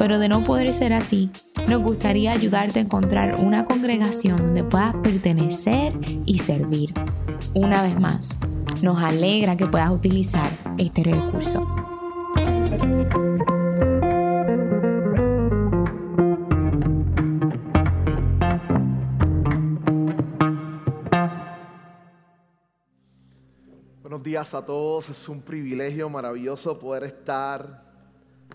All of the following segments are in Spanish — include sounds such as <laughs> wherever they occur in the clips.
pero de no poder ser así, nos gustaría ayudarte a encontrar una congregación donde puedas pertenecer y servir. Una vez más, nos alegra que puedas utilizar este recurso. Buenos días a todos, es un privilegio maravilloso poder estar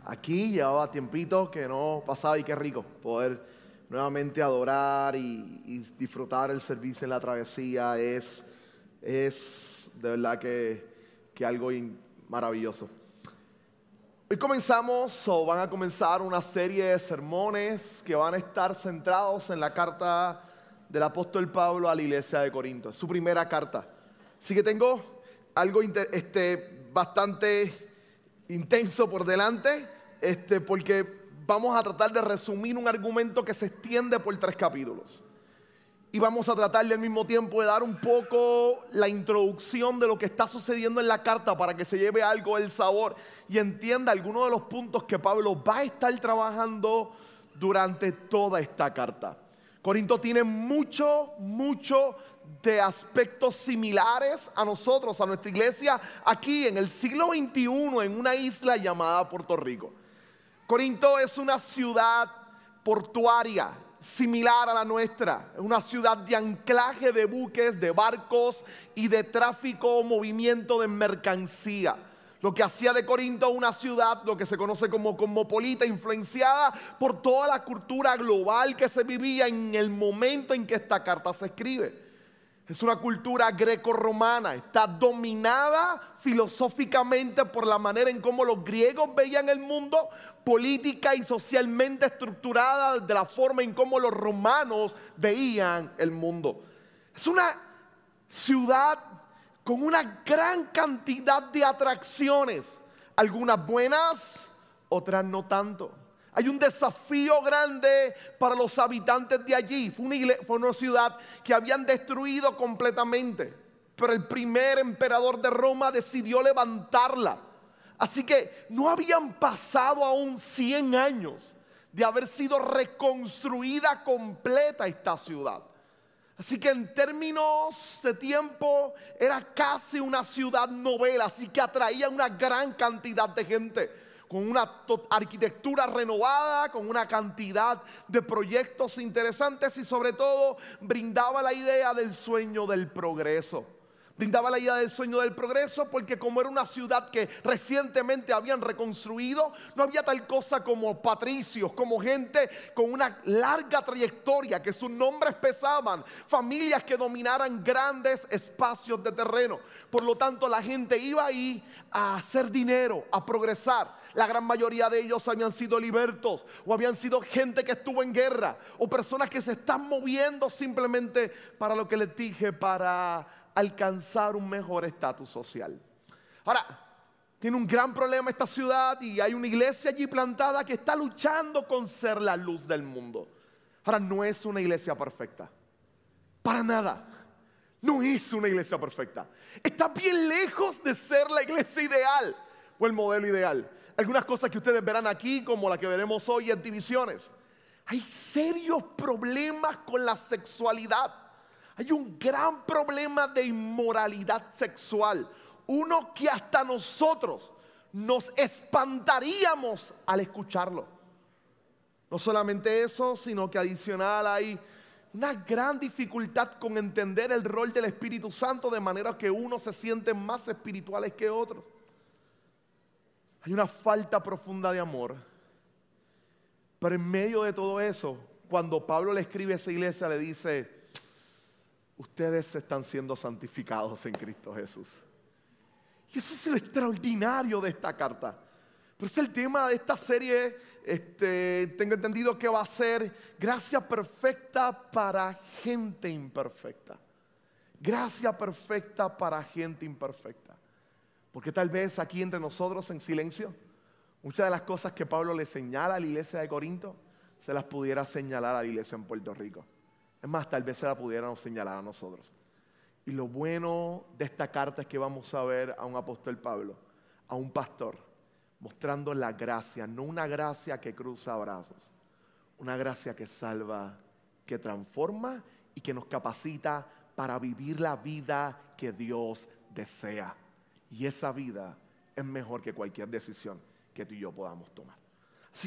aquí. Llevaba tiempito que no pasaba y qué rico poder nuevamente adorar y, disfrutar el servicio en la travesía. Es, es de verdad que, que algo maravilloso. Hoy comenzamos o van a comenzar una serie de sermones que van a estar centrados en la carta del apóstol Pablo a la iglesia de Corinto. Su primera carta. Así que tengo algo este, bastante intenso por delante, este, porque vamos a tratar de resumir un argumento que se extiende por tres capítulos. Y vamos a tratar al mismo tiempo de dar un poco la introducción de lo que está sucediendo en la carta para que se lleve algo del sabor y entienda algunos de los puntos que Pablo va a estar trabajando durante toda esta carta. Corinto tiene mucho, mucho de aspectos similares a nosotros, a nuestra iglesia, aquí en el siglo XXI, en una isla llamada Puerto Rico. Corinto es una ciudad portuaria similar a la nuestra, es una ciudad de anclaje de buques, de barcos y de tráfico o movimiento de mercancía. Lo que hacía de Corinto una ciudad, lo que se conoce como cosmopolita, influenciada por toda la cultura global que se vivía en el momento en que esta carta se escribe. Es una cultura greco-romana, está dominada filosóficamente por la manera en cómo los griegos veían el mundo, política y socialmente estructurada de la forma en cómo los romanos veían el mundo. Es una ciudad con una gran cantidad de atracciones, algunas buenas, otras no tanto. Hay un desafío grande para los habitantes de allí. Fue una, ciudad que habían destruido completamente. Pero el primer emperador de Roma decidió levantarla. Así que no habían pasado aún 100 años de haber sido reconstruida completa esta ciudad. Así que en términos de tiempo era casi una ciudad novela, así que atraía una gran cantidad de gente con una arquitectura renovada, con una cantidad de proyectos interesantes y sobre todo brindaba la idea del sueño del progreso. Brindaba la idea del sueño del progreso porque como era una ciudad que recientemente habían reconstruido, no había tal cosa como patricios, como gente con una larga trayectoria, que sus nombres pesaban, familias que dominaran grandes espacios de terreno. Por lo tanto, la gente iba ahí a hacer dinero, a progresar. La gran mayoría de ellos habían sido libertos o habían sido gente que estuvo en guerra o personas que se están moviendo simplemente para lo que les dije, para alcanzar un mejor estatus social. Ahora, tiene un gran problema esta ciudad y hay una iglesia allí plantada que está luchando con ser la luz del mundo. Ahora, no es una iglesia perfecta. Para nada. No es una iglesia perfecta. Está bien lejos de ser la iglesia ideal o el modelo ideal. Algunas cosas que ustedes verán aquí, como la que veremos hoy en divisiones. Hay serios problemas con la sexualidad. Hay un gran problema de inmoralidad sexual. Uno que hasta nosotros nos espantaríamos al escucharlo. No solamente eso, sino que adicional hay una gran dificultad con entender el rol del Espíritu Santo de manera que unos se sienten más espirituales que otros. Hay una falta profunda de amor. Pero en medio de todo eso, cuando Pablo le escribe a esa iglesia, le dice, ustedes están siendo santificados en Cristo Jesús. Y eso es lo extraordinario de esta carta. Pero es el tema de esta serie, este, tengo entendido que va a ser gracia perfecta para gente imperfecta. Gracia perfecta para gente imperfecta. Porque tal vez aquí entre nosotros en silencio, muchas de las cosas que Pablo le señala a la iglesia de Corinto, se las pudiera señalar a la iglesia en Puerto Rico. Es más, tal vez se la pudiéramos señalar a nosotros. Y lo bueno de esta carta es que vamos a ver a un apóstol Pablo, a un pastor, mostrando la gracia, no una gracia que cruza brazos, una gracia que salva, que transforma y que nos capacita para vivir la vida que Dios desea. Y esa vida es mejor que cualquier decisión que tú y yo podamos tomar.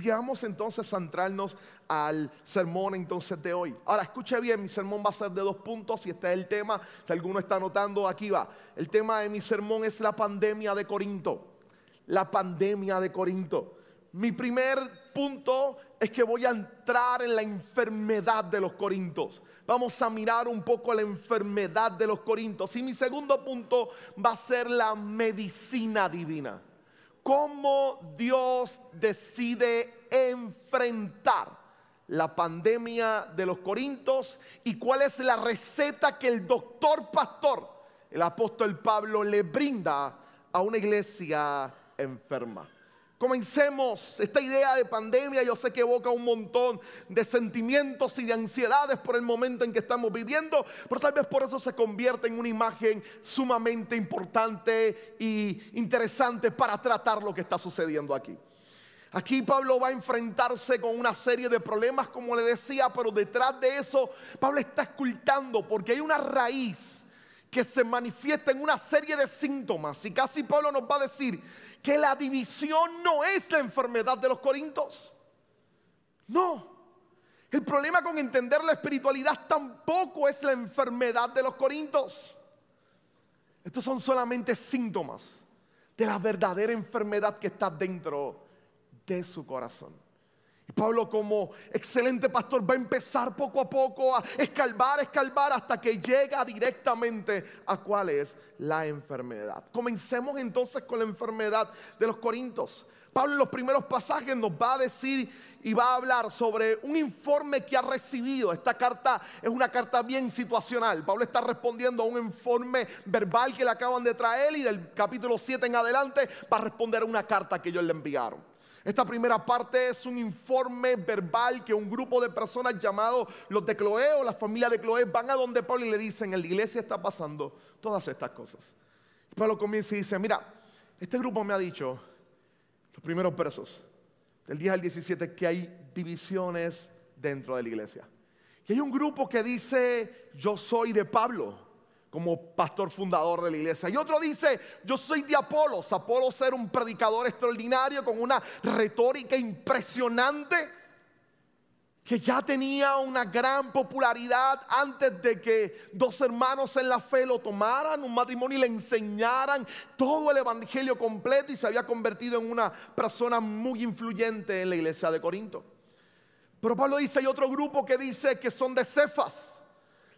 Vamos entonces a centrarnos al sermón entonces de hoy. Ahora escuche bien, mi sermón va a ser de dos puntos y este es el tema. Si alguno está anotando, aquí va. El tema de mi sermón es la pandemia de Corinto. La pandemia de Corinto. Mi primer punto es que voy a entrar en la enfermedad de los corintos. Vamos a mirar un poco la enfermedad de los corintos. Y mi segundo punto va a ser la medicina divina. Cómo Dios decide enfrentar la pandemia de los corintos y cuál es la receta que el doctor pastor, el apóstol Pablo, le brinda a una iglesia enferma. Comencemos esta idea de pandemia, yo sé que evoca un montón de sentimientos y de ansiedades por el momento en que estamos viviendo, pero tal vez por eso se convierte en una imagen sumamente importante y interesante para tratar lo que está sucediendo aquí. Aquí Pablo va a enfrentarse con una serie de problemas, como le decía, pero detrás de eso Pablo está escultando porque hay una raíz que se manifiesta en una serie de síntomas. Y casi Pablo nos va a decir que la división no es la enfermedad de los corintos. No. El problema con entender la espiritualidad tampoco es la enfermedad de los corintos. Estos son solamente síntomas de la verdadera enfermedad que está dentro de su corazón. Y Pablo como excelente pastor va a empezar poco a poco a escalvar, escalvar hasta que llega directamente a cuál es la enfermedad. Comencemos entonces con la enfermedad de los corintos. Pablo en los primeros pasajes nos va a decir y va a hablar sobre un informe que ha recibido. Esta carta es una carta bien situacional. Pablo está respondiendo a un informe verbal que le acaban de traer y del capítulo 7 en adelante va a responder a una carta que ellos le enviaron. Esta primera parte es un informe verbal que un grupo de personas llamados los de Cloé o la familia de Cloé van a donde Pablo y le dicen, en la iglesia está pasando todas estas cosas. Pablo comienza y dice, mira, este grupo me ha dicho, los primeros versos, del 10 al 17, que hay divisiones dentro de la iglesia. Y hay un grupo que dice, yo soy de Pablo como pastor fundador de la iglesia. Y otro dice, yo soy de Apolos. Apolos era un predicador extraordinario con una retórica impresionante que ya tenía una gran popularidad antes de que dos hermanos en la fe lo tomaran, un matrimonio y le enseñaran todo el evangelio completo y se había convertido en una persona muy influyente en la iglesia de Corinto. Pero Pablo dice, hay otro grupo que dice que son de Cefas.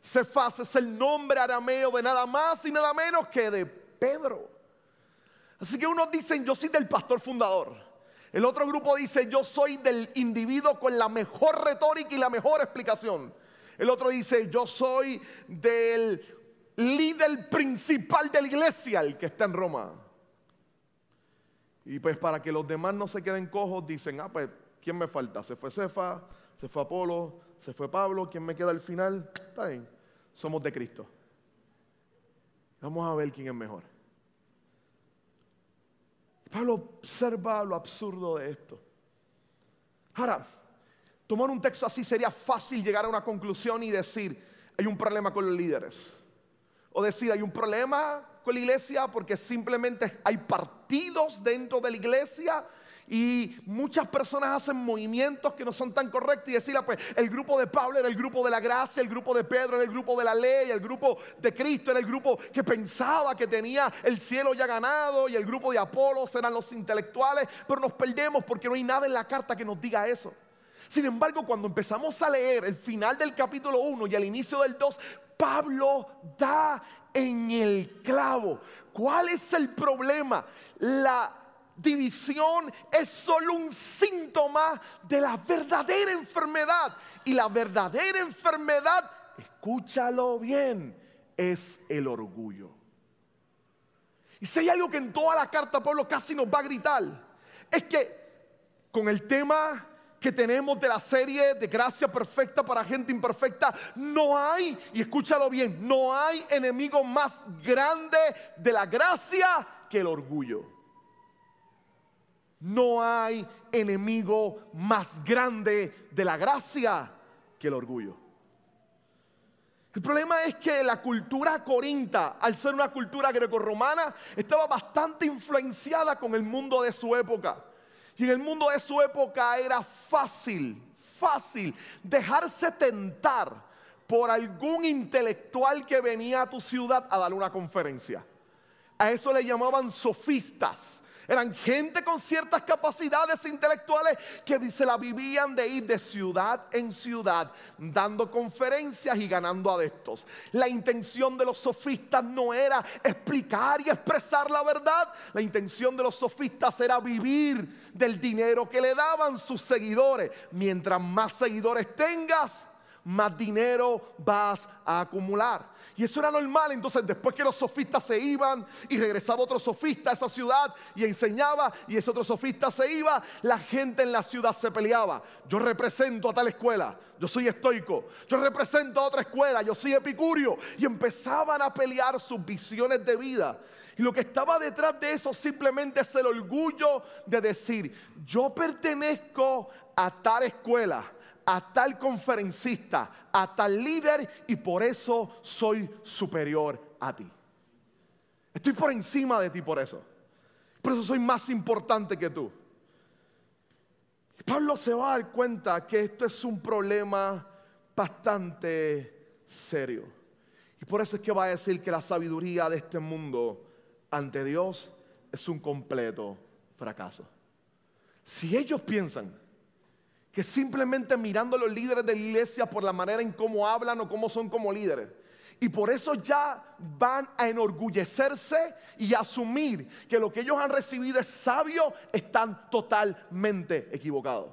Cefas es el nombre arameo de nada más y nada menos que de Pedro. Así que unos dicen, yo soy del pastor fundador. El otro grupo dice, yo soy del individuo con la mejor retórica y la mejor explicación. El otro dice, yo soy del líder principal de la iglesia, el que está en Roma. Y pues para que los demás no se queden cojos, dicen, ah, pues, ¿quién me falta? Se fue Cefa, se fue Apolo, se fue Pablo, ¿quién me queda al final? Está bien, somos de Cristo. Vamos a ver quién es mejor. Pablo observa lo absurdo de esto. Ahora, tomar un texto así sería fácil llegar a una conclusión y decir, hay un problema con los líderes. O decir, hay un problema con la iglesia porque simplemente hay partidos dentro de la iglesia y muchas personas hacen movimientos que no son tan correctos y decir, pues el grupo de Pablo era el grupo de la gracia, el grupo de Pedro era el grupo de la ley, el grupo de Cristo era el grupo que pensaba que tenía el cielo ya ganado y el grupo de Apolos eran los intelectuales, pero nos perdemos porque no hay nada en la carta que nos diga eso. Sin embargo, cuando empezamos a leer el final del capítulo 1 y el inicio del 2, Pablo da en el clavo. ¿Cuál es el problema? La división es solo un síntoma de la verdadera enfermedad. Y la verdadera enfermedad, escúchalo bien, es el orgullo. Y si hay algo que en toda la carta Pablo casi nos va a gritar, es que con el tema que tenemos de la serie de gracia perfecta para gente imperfecta, no hay, y escúchalo bien, no hay enemigo más grande de la gracia que el orgullo. No hay enemigo más grande de la gracia que el orgullo. El problema es que la cultura corinta, al ser una cultura grecorromana, estaba bastante influenciada con el mundo de su época. Y en el mundo de su época era fácil, fácil dejarse tentar por algún intelectual que venía a tu ciudad a dar una conferencia. A eso le llamaban sofistas. Eran gente con ciertas capacidades intelectuales que se la vivían de ir de ciudad en ciudad, dando conferencias y ganando adeptos. La intención de los sofistas no era explicar y expresar la verdad. La intención de los sofistas era vivir del dinero que le daban sus seguidores. Mientras más seguidores tengas, más dinero vas a acumular. Y eso era normal. Entonces, después que los sofistas se iban y regresaba otro sofista a esa ciudad y enseñaba, y ese otro sofista se iba, la gente en la ciudad se peleaba. Yo represento a tal escuela, yo soy estoico. Yo represento a otra escuela, yo soy epicurio. Y empezaban a pelear sus visiones de vida. Y lo que estaba detrás de eso simplemente es el orgullo de decir, yo pertenezco a tal escuela a tal conferencista, a tal líder y por eso soy superior a ti. Estoy por encima de ti por eso. Por eso soy más importante que tú. Pablo se va a dar cuenta que esto es un problema bastante serio. Y por eso es que va a decir que la sabiduría de este mundo ante Dios es un completo fracaso. Si ellos piensan que simplemente mirando a los líderes de la iglesia por la manera en cómo hablan o cómo son como líderes. Y por eso ya van a enorgullecerse y asumir que lo que ellos han recibido es sabio, están totalmente equivocados.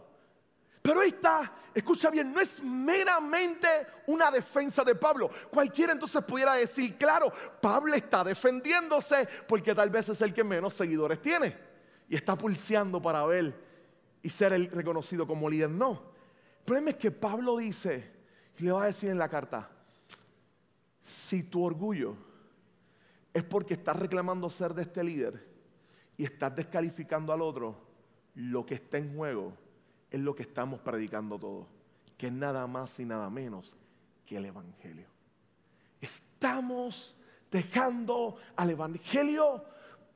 Pero está, escucha bien, no es meramente una defensa de Pablo. Cualquiera entonces pudiera decir, claro, Pablo está defendiéndose porque tal vez es el que menos seguidores tiene. Y está pulseando para ver y ser el reconocido como líder. No. El problema es que Pablo dice, y le va a decir en la carta, si tu orgullo es porque estás reclamando ser de este líder y estás descalificando al otro, lo que está en juego es lo que estamos predicando todos, que es nada más y nada menos que el Evangelio. Estamos dejando al Evangelio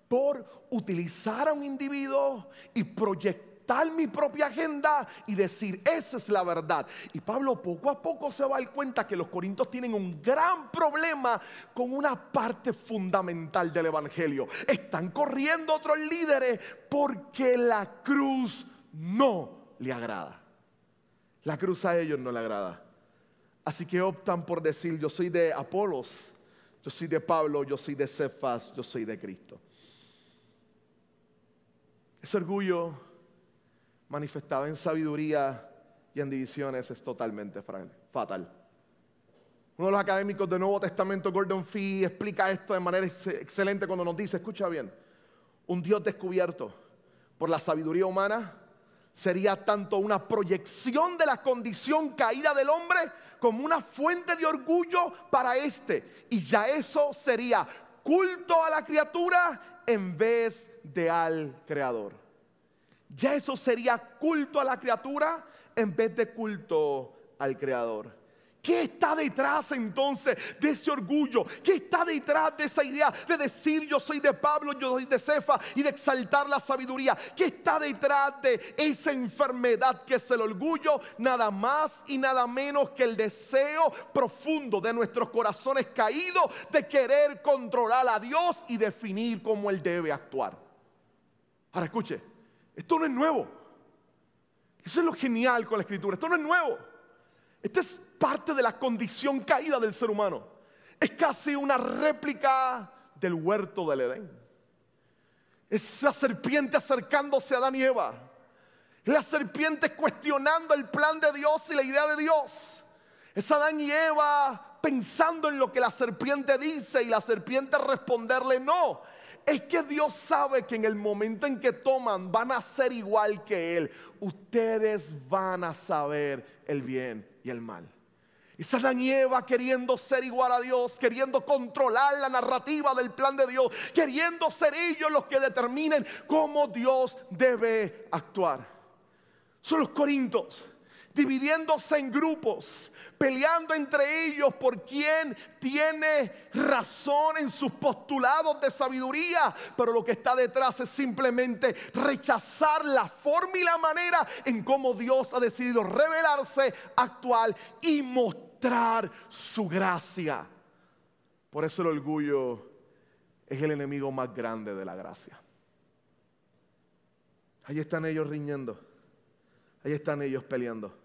por utilizar a un individuo y proyectar mi propia agenda y decir, esa es la verdad. Y Pablo poco a poco se va a dar cuenta que los corintios tienen un gran problema con una parte fundamental del Evangelio. Están corriendo otros líderes porque la cruz no le agrada. La cruz a ellos no le agrada. Así que optan por decir, yo soy de Apolos, yo soy de Pablo, yo soy de Cefas, yo soy de Cristo. Ese orgullo manifestado en sabiduría y en divisiones es totalmente fatal. Uno de los académicos del Nuevo Testamento, Gordon Fee, explica esto de manera excelente cuando nos dice, escucha bien, un Dios descubierto por la sabiduría humana sería tanto una proyección de la condición caída del hombre como una fuente de orgullo para éste. Y ya eso sería culto a la criatura en vez de al creador. Ya eso sería culto a la criatura en vez de culto al creador. ¿Qué está detrás entonces de ese orgullo? ¿Qué está detrás de esa idea de decir yo soy de Pablo, yo soy de Cefa y de exaltar la sabiduría? ¿Qué está detrás de esa enfermedad que es el orgullo? Nada más y nada menos que el deseo profundo de nuestros corazones caídos de querer controlar a Dios y definir cómo Él debe actuar. Ahora escuche, esto no es nuevo. Eso es lo genial con la escritura. Esto no es nuevo. Esta es parte de la condición caída del ser humano. Es casi una réplica del huerto del Edén. Es la serpiente acercándose a Adán y Eva. La serpiente cuestionando el plan de Dios y la idea de Dios. Es Adán y Eva pensando en lo que la serpiente dice y la serpiente responderle no. Es que Dios sabe que en el momento en que toman van a ser igual que Él. Ustedes van a saber el bien y el mal. Y Adán y Eva queriendo ser igual a Dios, queriendo controlar la narrativa del plan de Dios, queriendo ser ellos los que determinen cómo Dios debe actuar. Son los corintos dividiéndose en grupos, peleando entre ellos por quién tiene razón en sus postulados de sabiduría, pero lo que está detrás es simplemente rechazar la forma y la manera en cómo Dios ha decidido revelarse, actual y mostrar su gracia. Por eso el orgullo es el enemigo más grande de la gracia. Ahí están ellos riñendo. Ahí están ellos peleando.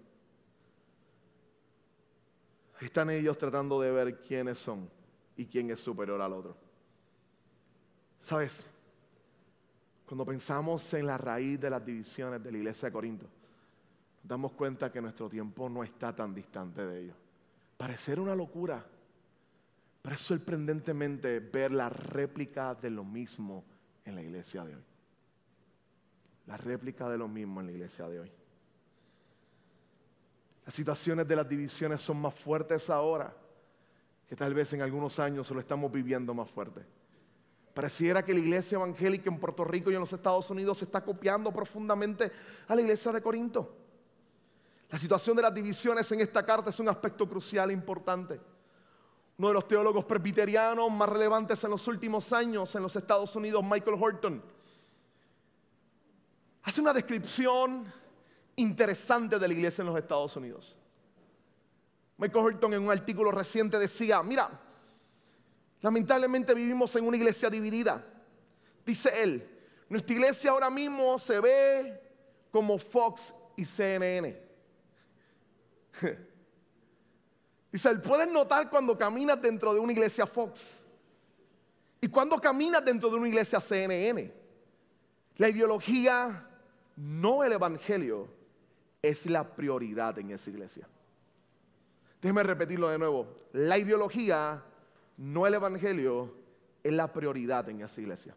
Están ellos tratando de ver quiénes son y quién es superior al otro. ¿Sabes? Cuando pensamos en la raíz de las divisiones de la iglesia de Corinto, nos damos cuenta que nuestro tiempo no está tan distante de ellos. Parecer una locura, pero es sorprendentemente ver la réplica de lo mismo en la iglesia de hoy. La réplica de lo mismo en la iglesia de hoy. Las situaciones de las divisiones son más fuertes ahora que tal vez en algunos años lo estamos viviendo más fuerte. Pareciera que la iglesia evangélica en Puerto Rico y en los Estados Unidos se está copiando profundamente a la iglesia de Corinto. La situación de las divisiones en esta carta es un aspecto crucial e importante. Uno de los teólogos presbiterianos más relevantes en los últimos años en los Estados Unidos, Michael Horton, hace una descripción interesante de la iglesia en los Estados Unidos. Michael Horton en un artículo reciente decía, mira, lamentablemente vivimos en una iglesia dividida. Dice él, nuestra iglesia ahora mismo se ve como Fox y CNN. <laughs> Dice, él puedes notar cuando caminas dentro de una iglesia Fox y cuando caminas dentro de una iglesia CNN. La ideología, no el evangelio, es la prioridad en esa iglesia. Déjeme repetirlo de nuevo. La ideología, no el evangelio, es la prioridad en esa iglesia.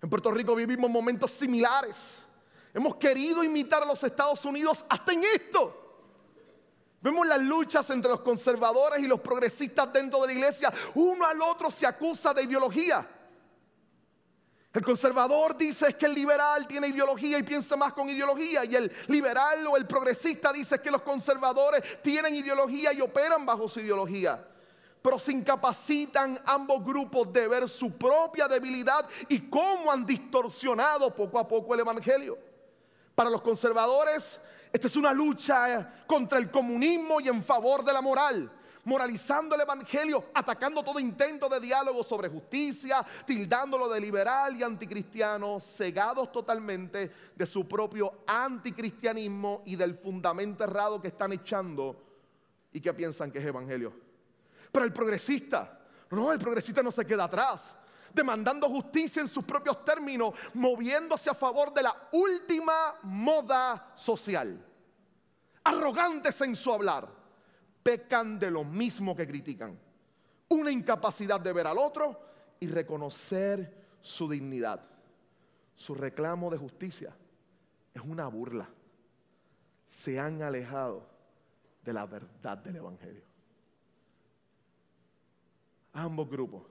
En Puerto Rico vivimos momentos similares. Hemos querido imitar a los Estados Unidos hasta en esto. Vemos las luchas entre los conservadores y los progresistas dentro de la iglesia. Uno al otro se acusa de ideología. El conservador dice que el liberal tiene ideología y piensa más con ideología. Y el liberal o el progresista dice que los conservadores tienen ideología y operan bajo su ideología. Pero se incapacitan ambos grupos de ver su propia debilidad y cómo han distorsionado poco a poco el Evangelio. Para los conservadores, esta es una lucha contra el comunismo y en favor de la moral moralizando el Evangelio, atacando todo intento de diálogo sobre justicia, tildándolo de liberal y anticristiano, cegados totalmente de su propio anticristianismo y del fundamento errado que están echando y que piensan que es Evangelio. Pero el progresista, no, el progresista no se queda atrás demandando justicia en sus propios términos, moviéndose a favor de la última moda social, arrogantes en su hablar, pecan de lo mismo que critican. Una incapacidad de ver al otro y reconocer su dignidad. Su reclamo de justicia es una burla. Se han alejado de la verdad del Evangelio. Ambos grupos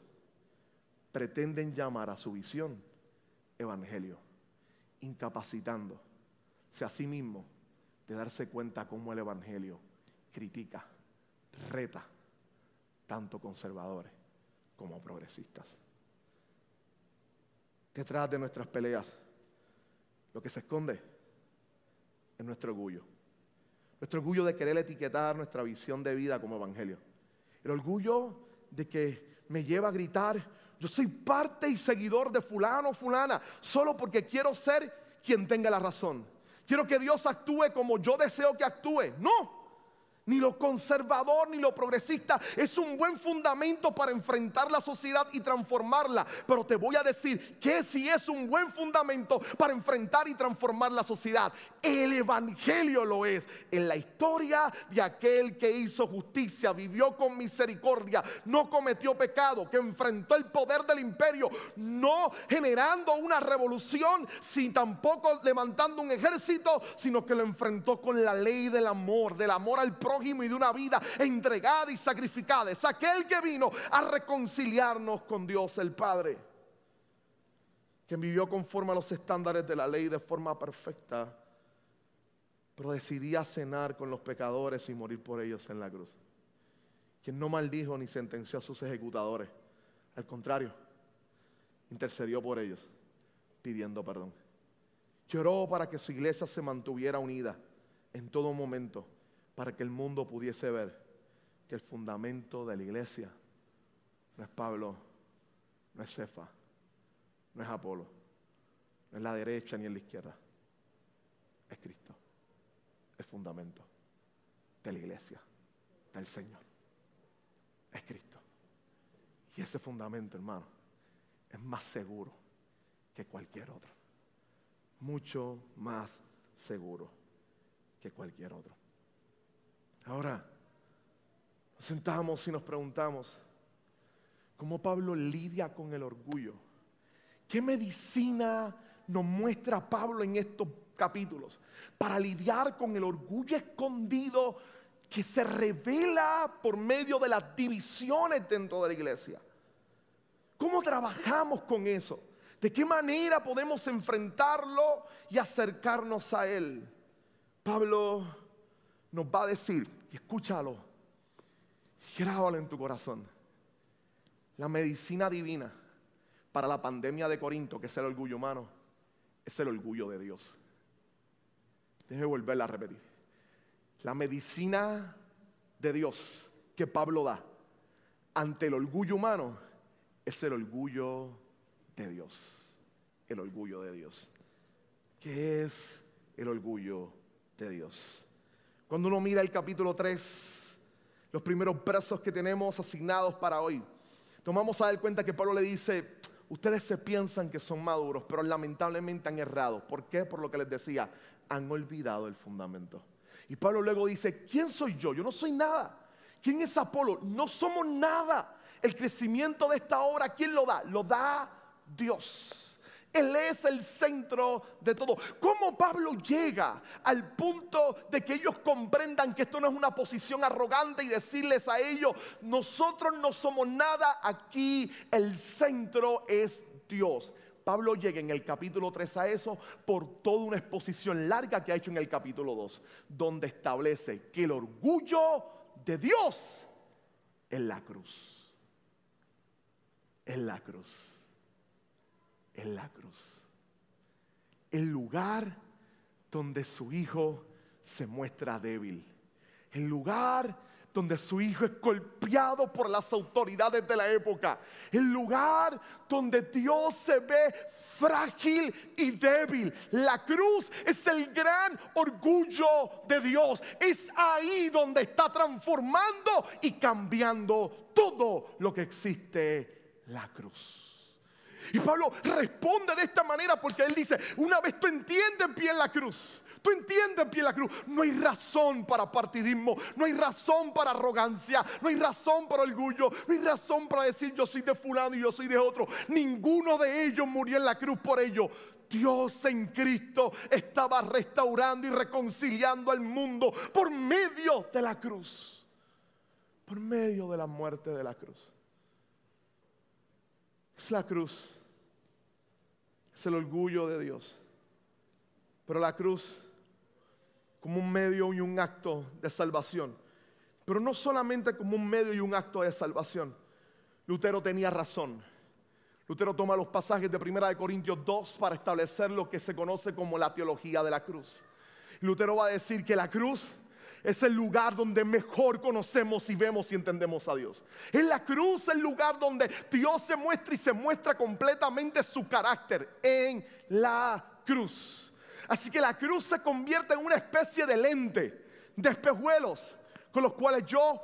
pretenden llamar a su visión Evangelio, incapacitándose a sí mismo de darse cuenta cómo el Evangelio critica reta tanto conservadores como progresistas. Detrás de nuestras peleas, lo que se esconde es nuestro orgullo. Nuestro orgullo de querer etiquetar nuestra visión de vida como evangelio. El orgullo de que me lleva a gritar, yo soy parte y seguidor de fulano o fulana, solo porque quiero ser quien tenga la razón. Quiero que Dios actúe como yo deseo que actúe. No, ni lo conservador, ni lo progresista. Es un buen fundamento para enfrentar la sociedad y transformarla. Pero te voy a decir que si es un buen fundamento para enfrentar y transformar la sociedad. El Evangelio lo es. En la historia de aquel que hizo justicia, vivió con misericordia, no cometió pecado, que enfrentó el poder del imperio, no generando una revolución, sin tampoco levantando un ejército, sino que lo enfrentó con la ley del amor, del amor al prójimo y de una vida entregada y sacrificada. Es aquel que vino a reconciliarnos con Dios el Padre, que vivió conforme a los estándares de la ley de forma perfecta, pero decidía cenar con los pecadores y morir por ellos en la cruz. Quien no maldijo ni sentenció a sus ejecutadores, al contrario, intercedió por ellos, pidiendo perdón. Lloró para que su iglesia se mantuviera unida en todo momento para que el mundo pudiese ver que el fundamento de la iglesia no es Pablo, no es Cefa, no es Apolo, no es la derecha ni en la izquierda, es Cristo, el fundamento de la iglesia, del Señor, es Cristo. Y ese fundamento, hermano, es más seguro que cualquier otro, mucho más seguro que cualquier otro. Ahora, nos sentamos y nos preguntamos, ¿cómo Pablo lidia con el orgullo? ¿Qué medicina nos muestra Pablo en estos capítulos para lidiar con el orgullo escondido que se revela por medio de las divisiones dentro de la iglesia? ¿Cómo trabajamos con eso? ¿De qué manera podemos enfrentarlo y acercarnos a él? Pablo nos va a decir, y escúchalo, grábalo en tu corazón, la medicina divina para la pandemia de Corinto, que es el orgullo humano, es el orgullo de Dios. Déjeme volverla a repetir. La medicina de Dios que Pablo da ante el orgullo humano es el orgullo de Dios. El orgullo de Dios. ¿Qué es el orgullo de Dios. Cuando uno mira el capítulo 3, los primeros versos que tenemos asignados para hoy, tomamos a dar cuenta que Pablo le dice, ustedes se piensan que son maduros, pero lamentablemente han errado. ¿Por qué? Por lo que les decía, han olvidado el fundamento. Y Pablo luego dice, ¿quién soy yo? Yo no soy nada. ¿Quién es Apolo? No somos nada. El crecimiento de esta obra, ¿quién lo da? Lo da Dios. Él es el centro de todo. ¿Cómo Pablo llega al punto de que ellos comprendan que esto no es una posición arrogante y decirles a ellos, nosotros no somos nada, aquí el centro es Dios? Pablo llega en el capítulo 3 a eso por toda una exposición larga que ha hecho en el capítulo 2, donde establece que el orgullo de Dios es la cruz. Es la cruz en la cruz. El lugar donde su hijo se muestra débil. El lugar donde su hijo es golpeado por las autoridades de la época. El lugar donde Dios se ve frágil y débil. La cruz es el gran orgullo de Dios. Es ahí donde está transformando y cambiando todo lo que existe la cruz. Y Pablo responde de esta manera porque él dice, una vez tú entiendes bien la cruz, tú entiendes bien la cruz, no hay razón para partidismo, no hay razón para arrogancia, no hay razón para orgullo, no hay razón para decir yo soy de fulano y yo soy de otro. Ninguno de ellos murió en la cruz por ello. Dios en Cristo estaba restaurando y reconciliando al mundo por medio de la cruz, por medio de la muerte de la cruz. Es la cruz es el orgullo de Dios. Pero la cruz como un medio y un acto de salvación. Pero no solamente como un medio y un acto de salvación. Lutero tenía razón. Lutero toma los pasajes de 1 de Corintios 2 para establecer lo que se conoce como la teología de la cruz. Lutero va a decir que la cruz es el lugar donde mejor conocemos y vemos y entendemos a Dios. En la cruz el lugar donde Dios se muestra y se muestra completamente su carácter. En la cruz. Así que la cruz se convierte en una especie de lente, de espejuelos, con los cuales yo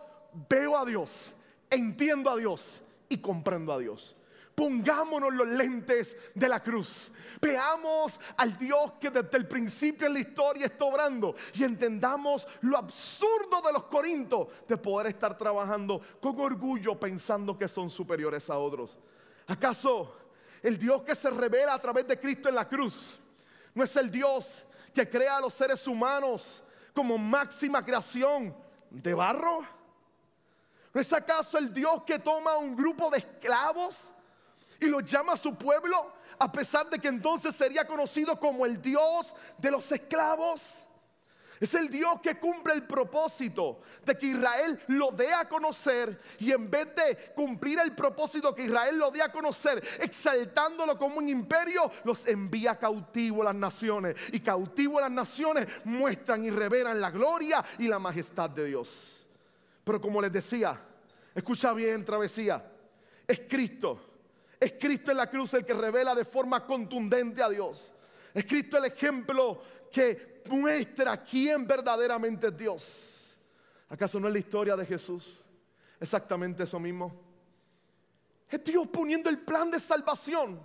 veo a Dios, entiendo a Dios y comprendo a Dios. Pongámonos los lentes de la cruz. Veamos al Dios que desde el principio en la historia está obrando y entendamos lo absurdo de los corintos de poder estar trabajando con orgullo pensando que son superiores a otros. ¿Acaso el Dios que se revela a través de Cristo en la cruz no es el Dios que crea a los seres humanos como máxima creación de barro? ¿No es acaso el Dios que toma un grupo de esclavos? Y lo llama a su pueblo, a pesar de que entonces sería conocido como el Dios de los esclavos. Es el Dios que cumple el propósito de que Israel lo dé a conocer y en vez de cumplir el propósito que Israel lo dé a conocer, exaltándolo como un imperio, los envía cautivo a las naciones. Y cautivo a las naciones muestran y revelan la gloria y la majestad de Dios. Pero como les decía, escucha bien, travesía, es Cristo es Cristo en la cruz el que revela de forma contundente a Dios. Es Cristo el ejemplo que muestra quién verdaderamente es Dios. ¿Acaso no es la historia de Jesús? Exactamente eso mismo. Es Dios poniendo el plan de salvación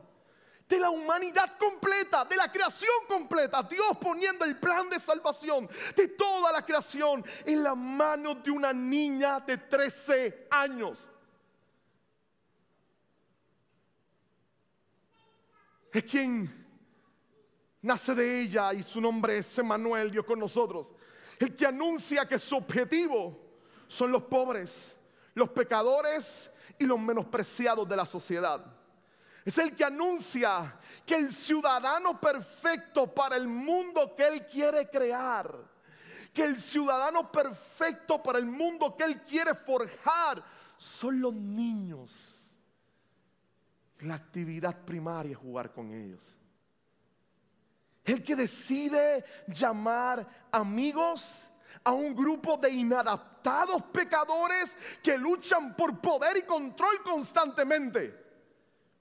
de la humanidad completa, de la creación completa. Dios poniendo el plan de salvación de toda la creación en la mano de una niña de 13 años. Es quien nace de ella y su nombre es Emmanuel, Dios con nosotros. El que anuncia que su objetivo son los pobres, los pecadores y los menospreciados de la sociedad. Es el que anuncia que el ciudadano perfecto para el mundo que Él quiere crear, que el ciudadano perfecto para el mundo que Él quiere forjar, son los niños la actividad primaria es jugar con ellos. El que decide llamar amigos a un grupo de inadaptados pecadores que luchan por poder y control constantemente,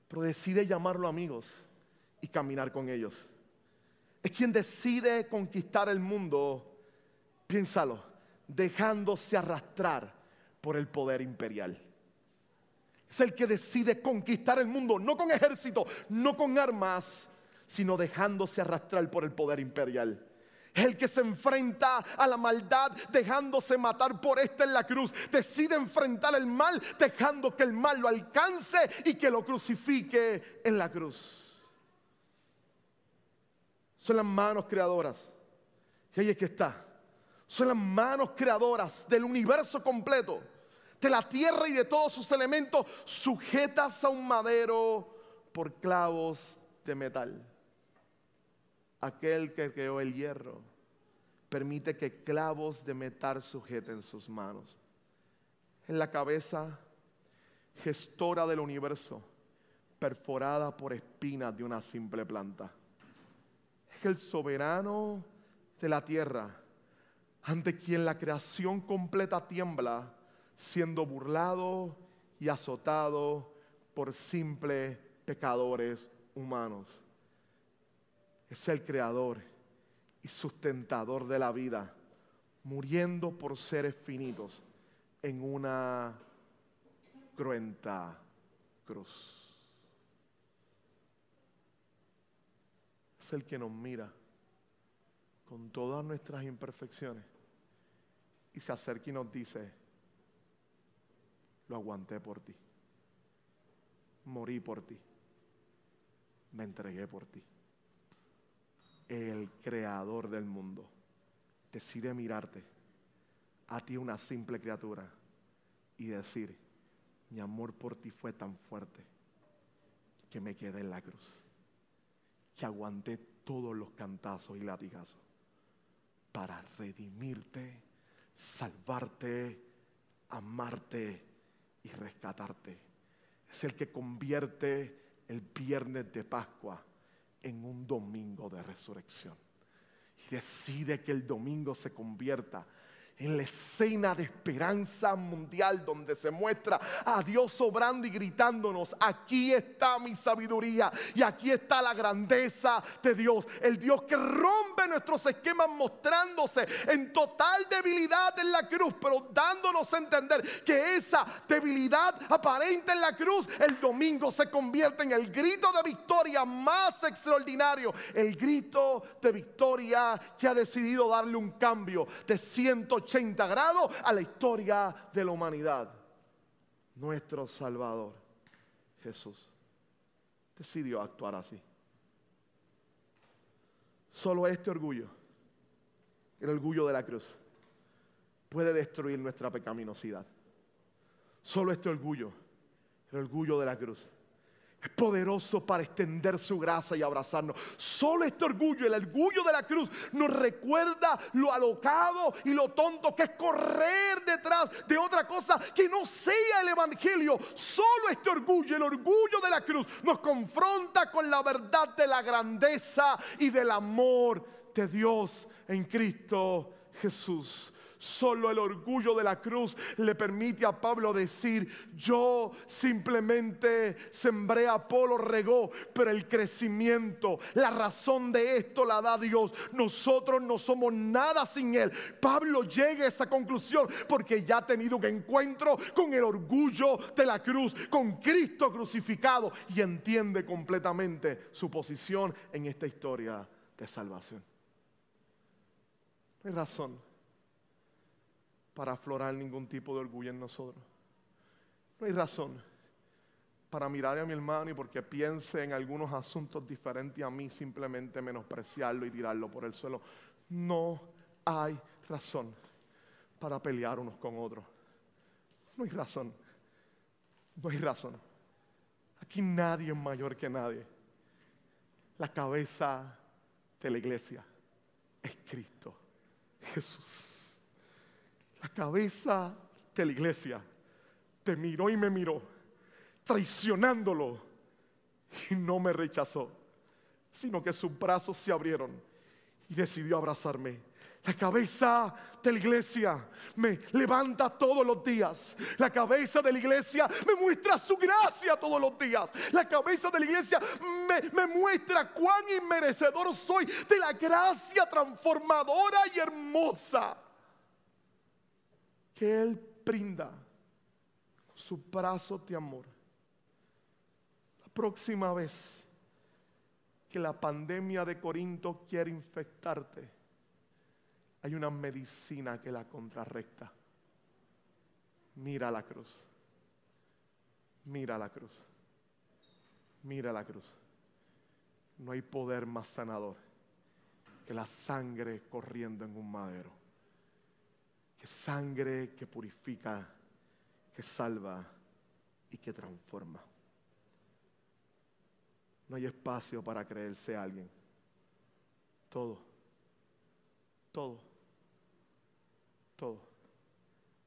pero decide llamarlo amigos y caminar con ellos. Es quien decide conquistar el mundo, piénsalo, dejándose arrastrar por el poder imperial es el que decide conquistar el mundo, no con ejército, no con armas, sino dejándose arrastrar por el poder imperial. Es el que se enfrenta a la maldad dejándose matar por esta en la cruz. Decide enfrentar el mal dejando que el mal lo alcance y que lo crucifique en la cruz. Son las manos creadoras. Y ahí es que está. Son las manos creadoras del universo completo de la tierra y de todos sus elementos, sujetas a un madero por clavos de metal. Aquel que creó el hierro permite que clavos de metal sujeten sus manos. En la cabeza, gestora del universo, perforada por espinas de una simple planta. Es el soberano de la tierra, ante quien la creación completa tiembla, siendo burlado y azotado por simples pecadores humanos. Es el creador y sustentador de la vida, muriendo por seres finitos en una cruenta cruz. Es el que nos mira con todas nuestras imperfecciones y se acerca y nos dice, lo aguanté por ti. Morí por ti. Me entregué por ti. El creador del mundo decide mirarte a ti una simple criatura y decir, mi amor por ti fue tan fuerte que me quedé en la cruz, que aguanté todos los cantazos y latigazos para redimirte, salvarte, amarte y rescatarte. Es el que convierte el viernes de Pascua en un domingo de resurrección. Y decide que el domingo se convierta en la escena de esperanza mundial donde se muestra a Dios obrando y gritándonos, aquí está mi sabiduría y aquí está la grandeza de Dios, el Dios que rompe nuestros esquemas mostrándose en total debilidad en la cruz, pero dándonos a entender que esa debilidad aparente en la cruz el domingo se convierte en el grito de victoria más extraordinario, el grito de victoria que ha decidido darle un cambio de 180 80 grados a la historia de la humanidad. Nuestro Salvador, Jesús, decidió actuar así. Solo este orgullo, el orgullo de la cruz, puede destruir nuestra pecaminosidad. Solo este orgullo, el orgullo de la cruz, es poderoso para extender su gracia y abrazarnos. Solo este orgullo, el orgullo de la cruz, nos recuerda lo alocado y lo tonto que es correr detrás de otra cosa que no sea el Evangelio. Solo este orgullo, el orgullo de la cruz, nos confronta con la verdad de la grandeza y del amor de Dios en Cristo Jesús. Solo el orgullo de la cruz le permite a Pablo decir, yo simplemente sembré, Apolo regó, pero el crecimiento, la razón de esto la da Dios. Nosotros no somos nada sin Él. Pablo llega a esa conclusión porque ya ha tenido un encuentro con el orgullo de la cruz, con Cristo crucificado y entiende completamente su posición en esta historia de salvación. Hay razón para aflorar ningún tipo de orgullo en nosotros. No hay razón para mirar a mi hermano y porque piense en algunos asuntos diferentes a mí, simplemente menospreciarlo y tirarlo por el suelo. No hay razón para pelear unos con otros. No hay razón. No hay razón. Aquí nadie es mayor que nadie. La cabeza de la iglesia es Cristo Jesús. La cabeza de la iglesia te miró y me miró, traicionándolo, y no me rechazó, sino que sus brazos se abrieron y decidió abrazarme. La cabeza de la iglesia me levanta todos los días. La cabeza de la iglesia me muestra su gracia todos los días. La cabeza de la iglesia me, me, muestra cuán inmerecedor soy de la gracia transformadora y hermosa que Él brinda su brazo de amor. La próxima vez que la pandemia de Corinto quiere infectarte, hay una medicina que la contrarrecta. Mira la cruz. Mira la cruz. Mira la cruz. No hay poder más sanador que la sangre corriendo en un madero que sangre que purifica, que salva y que transforma. No hay espacio para creerse alguien. Todo, todo, todo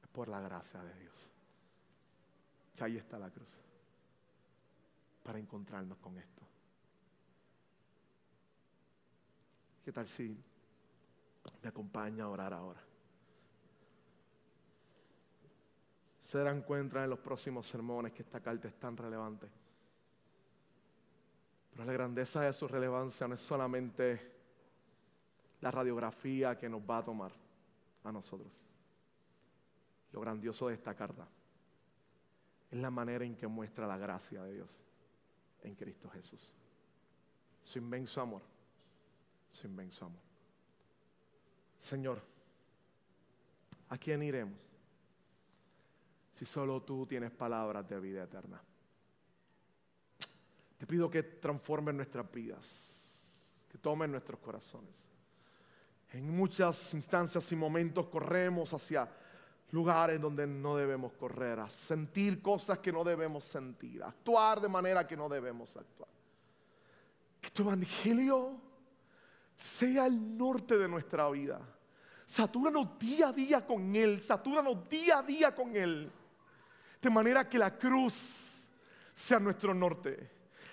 es por la gracia de Dios. Y ahí está la cruz para encontrarnos con esto. ¿Qué tal si me acompaña a orar ahora? Se darán en los próximos sermones que esta carta es tan relevante. Pero la grandeza de su relevancia no es solamente la radiografía que nos va a tomar a nosotros. Lo grandioso de esta carta es la manera en que muestra la gracia de Dios en Cristo Jesús. Su inmenso amor, su inmenso amor. Señor, ¿a quién iremos? Si solo tú tienes palabras de vida eterna. Te pido que transformen nuestras vidas, que tomen nuestros corazones. En muchas instancias y momentos corremos hacia lugares donde no debemos correr, a sentir cosas que no debemos sentir, a actuar de manera que no debemos actuar. Que tu evangelio sea el norte de nuestra vida. Satúranos día a día con Él, satúranos día a día con Él. De manera que la cruz sea nuestro norte.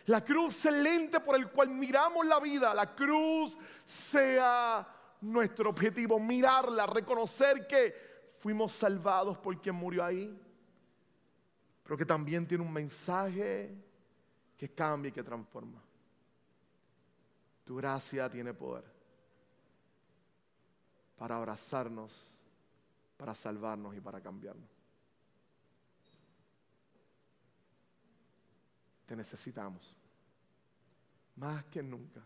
La cruz el lente por el cual miramos la vida. La cruz sea nuestro objetivo, mirarla, reconocer que fuimos salvados por quien murió ahí, pero que también tiene un mensaje que cambia y que transforma. Tu gracia tiene poder para abrazarnos, para salvarnos y para cambiarnos. Necesitamos, más que nunca,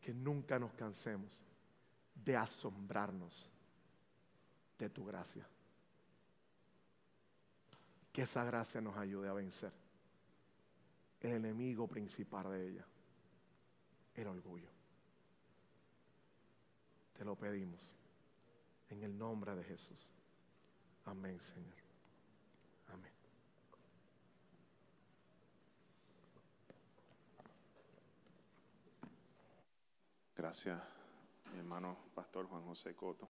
que nunca nos cansemos de asombrarnos de tu gracia. Que esa gracia nos ayude a vencer el enemigo principal de ella, el orgullo. Te lo pedimos en el nombre de Jesús. Amén, Señor. Gracias, mi hermano Pastor Juan José Coto.